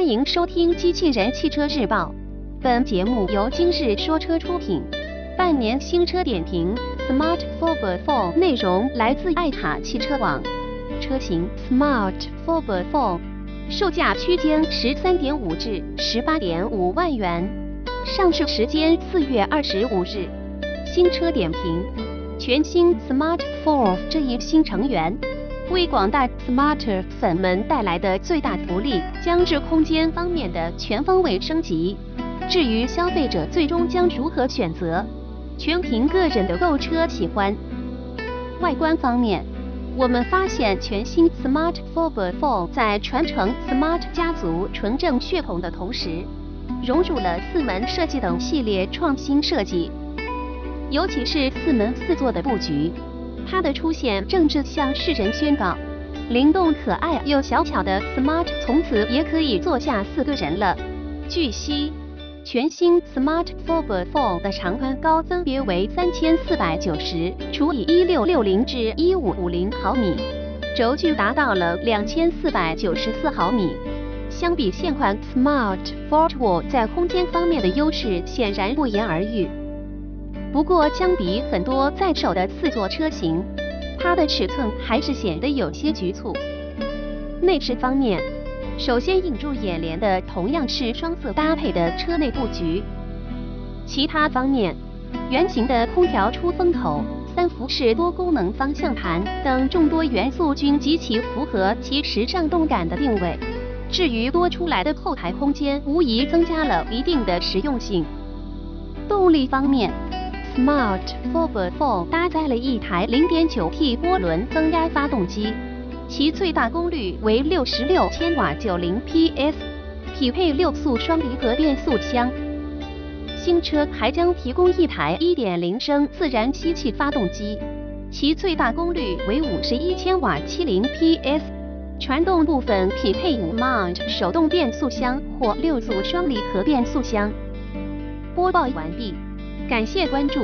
欢迎收听《机器人汽车日报》，本节目由今日说车出品。半年新车点评，Smart Forward Four 内容来自爱卡汽车网。车型 Smart Forward Four，售价区间十三点五至十八点五万元，上市时间四月二十五日。新车点评：全新 Smart Four 这一新成员。为广大 Smarter 粉们带来的最大福利，将至空间方面的全方位升级。至于消费者最终将如何选择，全凭个人的购车喜欢。外观方面，我们发现全新 Smart Fortwo 在传承 Smart 家族纯正血统的同时，融入了四门设计等系列创新设计，尤其是四门四座的布局。它的出现正是向世人宣告，灵动可爱又小巧的 Smart 从此也可以坐下四个人了。据悉，全新 Smart Forward Four 的长宽高分别为三千四百九十除以一六六零至一五五零毫米，轴距达到了两千四百九十四毫米。相比现款 Smart Forward，在空间方面的优势显然不言而喻。不过，相比很多在手的四座车型，它的尺寸还是显得有些局促。内饰方面，首先映入眼帘的同样是双色搭配的车内布局。其他方面，圆形的空调出风口、三辐式多功能方向盘等众多元素均极其符合其时尚动感的定位。至于多出来的后排空间，无疑增加了一定的实用性。动力方面，Smart Forward Four 搭载了一台 0.9T 涡轮增压发动机，其最大功率为66千瓦，90 PS，匹配六速双离合变速箱。新车还将提供一台1.0升自然吸气发动机，其最大功率为51千瓦，70 PS，传动部分匹配5 Mount 手动变速箱或六速双离合变速箱。播报完毕。感谢关注。